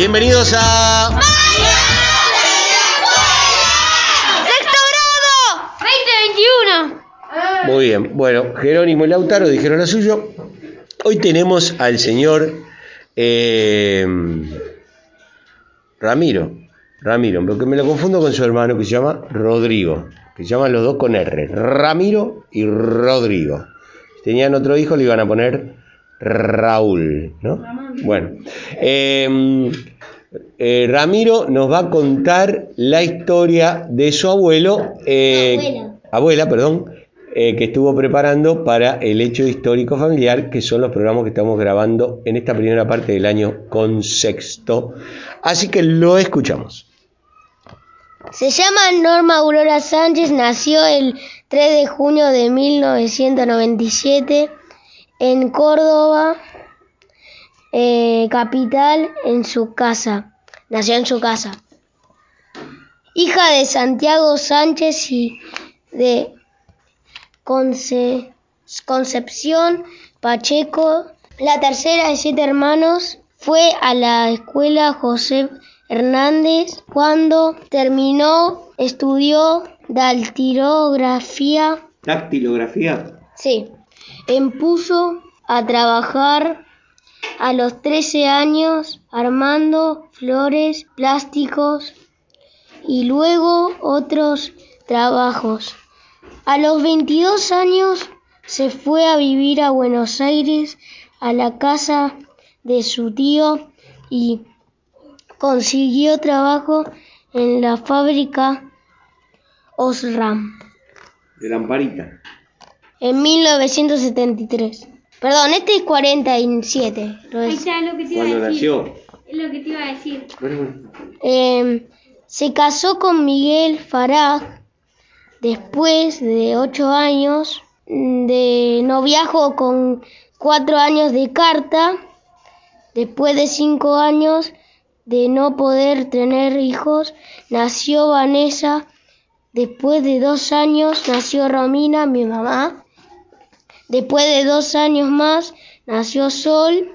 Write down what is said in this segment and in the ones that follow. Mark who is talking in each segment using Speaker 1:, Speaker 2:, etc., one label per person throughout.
Speaker 1: Bienvenidos a.
Speaker 2: ¡Sexto grado! 2021.
Speaker 1: Muy bien. Bueno, Jerónimo y Lautaro dijeron lo suyo. Hoy tenemos al señor eh, Ramiro. Ramiro, porque me lo confundo con su hermano que se llama Rodrigo. Que se llaman los dos con R. Ramiro y Rodrigo. Si tenían otro hijo, le iban a poner Raúl, ¿no? Bueno. eh, eh, Ramiro nos va a contar la historia de su abuelo, eh,
Speaker 2: Abuela.
Speaker 1: abuela, perdón, eh, que estuvo preparando para el hecho histórico familiar, que son los programas que estamos grabando en esta primera parte del año con sexto. Así que lo escuchamos.
Speaker 2: Se llama Norma Aurora Sánchez, nació el 3 de junio de 1997 en Córdoba, eh, capital, en su casa. Nació en su casa. Hija de Santiago Sánchez y de Conce- Concepción Pacheco, la tercera de siete hermanos, fue a la escuela José Hernández. Cuando terminó, estudió daltilografía.
Speaker 1: Dactilografía.
Speaker 2: Sí. Empuso a trabajar a los 13 años armando flores, plásticos y luego otros trabajos. A los 22 años se fue a vivir a Buenos Aires a la casa de su tío y consiguió trabajo en la fábrica Osram
Speaker 1: De lamparita.
Speaker 2: En 1973. Perdón, este es 47. lo
Speaker 3: Ahí
Speaker 2: es.
Speaker 3: está lo que te iba
Speaker 1: Cuando
Speaker 3: a decir.
Speaker 1: nació.
Speaker 3: Es lo que te iba a decir.
Speaker 2: Eh, se casó con Miguel Farag después de ocho años de noviazgo con cuatro años de carta, después de cinco años de no poder tener hijos, nació Vanessa, después de dos años nació Romina, mi mamá, después de dos años más nació Sol,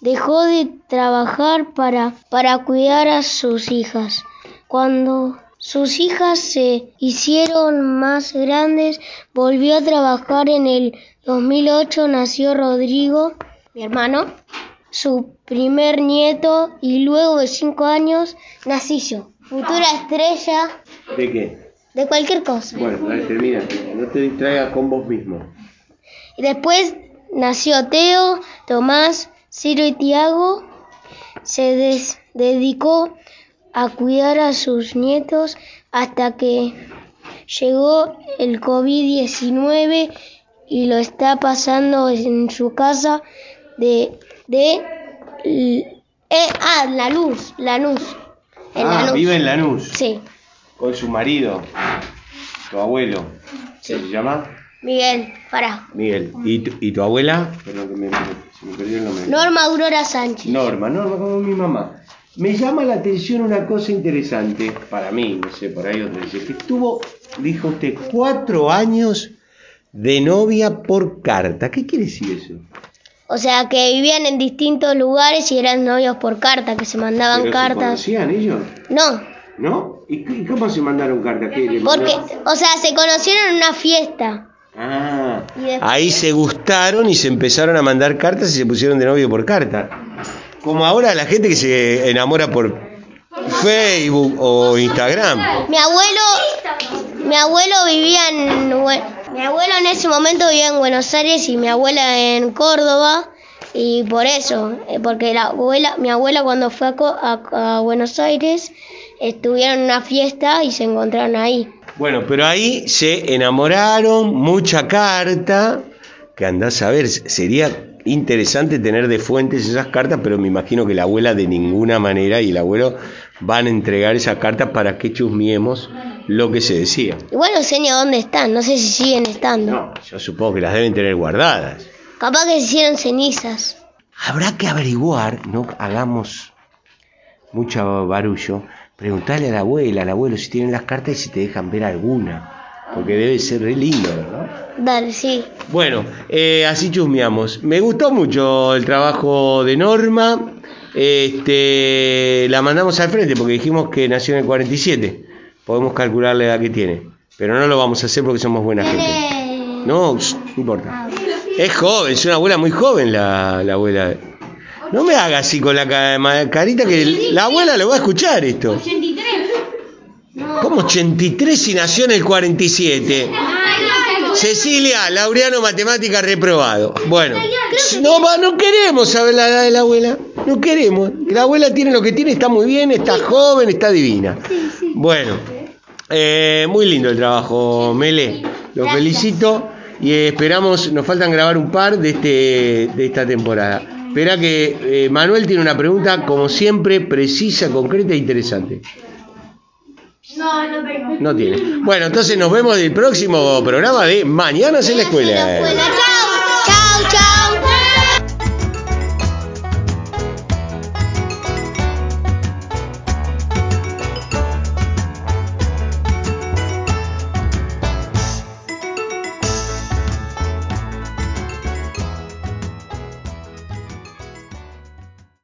Speaker 2: dejó de trabajar para, para cuidar a sus hijas. Cuando sus hijas se hicieron más grandes, volvió a trabajar en el 2008, nació Rodrigo, mi hermano, su primer nieto, y luego de cinco años nací yo, futura estrella
Speaker 1: ¿De qué?
Speaker 2: de cualquier cosa.
Speaker 1: Bueno, dale, termina. No te distraigas con vos mismo.
Speaker 2: Y después nació Teo, Tomás, Ciro y Tiago. Se dedicó a cuidar a sus nietos hasta que llegó el COVID-19 y lo está pasando en su casa de... de eh, ah, la luz, la luz. En
Speaker 1: ah,
Speaker 2: Lanús.
Speaker 1: vive en Lanús.
Speaker 2: Sí,
Speaker 1: Con su marido. Tu abuelo.
Speaker 2: Sí.
Speaker 1: ¿Se llama?
Speaker 2: Miguel, para.
Speaker 1: Miguel. ¿Y tu, y tu abuela? Perdón, que me, se me perdió el nombre.
Speaker 2: Norma Aurora Sánchez.
Speaker 1: Norma, Norma como mi mamá. Me llama la atención una cosa interesante, para mí, no sé, por ahí otra dice, que estuvo, dijo usted, cuatro años de novia por carta. ¿Qué quiere decir eso?
Speaker 2: O sea, que vivían en distintos lugares y eran novios por carta, que se mandaban
Speaker 1: ¿Pero se
Speaker 2: cartas.
Speaker 1: conocían ellos?
Speaker 2: No,
Speaker 1: ¿No? ¿Y, cómo se mandaron cartas? ¿Qué, le
Speaker 2: porque,
Speaker 1: mandaron?
Speaker 2: o sea, se conocieron en una fiesta.
Speaker 1: Ah, ahí se gustaron y se empezaron a mandar cartas y se pusieron de novio por carta. Como ahora la gente que se enamora por Facebook o Instagram.
Speaker 2: Mi abuelo, mi abuelo vivía en, mi abuelo en ese momento vivía en Buenos Aires y mi abuela en Córdoba y por eso, eh, porque la abuela, mi abuela cuando fue a, a- a Buenos Aires estuvieron en una fiesta y se encontraron ahí.
Speaker 1: Bueno, pero ahí se enamoraron, mucha carta, que andás a ver, sería interesante tener de fuentes esas cartas, pero me imagino que la abuela de ninguna manera y el abuelo van a entregar esas cartas para que chusmiemos lo que se decía.
Speaker 2: Igual no sé ni a dónde están, no sé si siguen estando.
Speaker 1: No, yo supongo que las deben tener guardadas.
Speaker 2: Capaz que se hicieron cenizas.
Speaker 1: Habrá que averiguar, no hagamos mucho barullo, preguntarle a la abuela, al abuelo si tienen las cartas y si te dejan ver alguna, porque debe ser re lindo, ¿verdad?
Speaker 2: Dale, sí.
Speaker 1: Bueno, eh, así chusmeamos. Me gustó mucho el trabajo de Norma. este, la mandamos al frente porque dijimos que nació en el 47. Podemos calcular la edad que tiene. Pero no lo vamos a hacer porque somos buena gente. No, no importa. Es joven, es una abuela muy joven la, la abuela. No me haga así con la carita que la abuela lo va a escuchar esto. 83. ¿Cómo 83 si nació en el 47? Cecilia, Laureano Matemática reprobado. Bueno, no, no queremos saber la edad de la abuela. No queremos. La abuela tiene lo que tiene, está muy bien, está joven, está divina. Bueno, eh, muy lindo el trabajo, Mele. Lo felicito y esperamos, nos faltan grabar un par de, este, de esta temporada. Espera que eh, Manuel tiene una pregunta, como siempre, precisa, concreta e interesante.
Speaker 2: No, no tengo.
Speaker 1: No tiene. Bueno, entonces nos vemos en el próximo programa de Mañanas en la Escuela.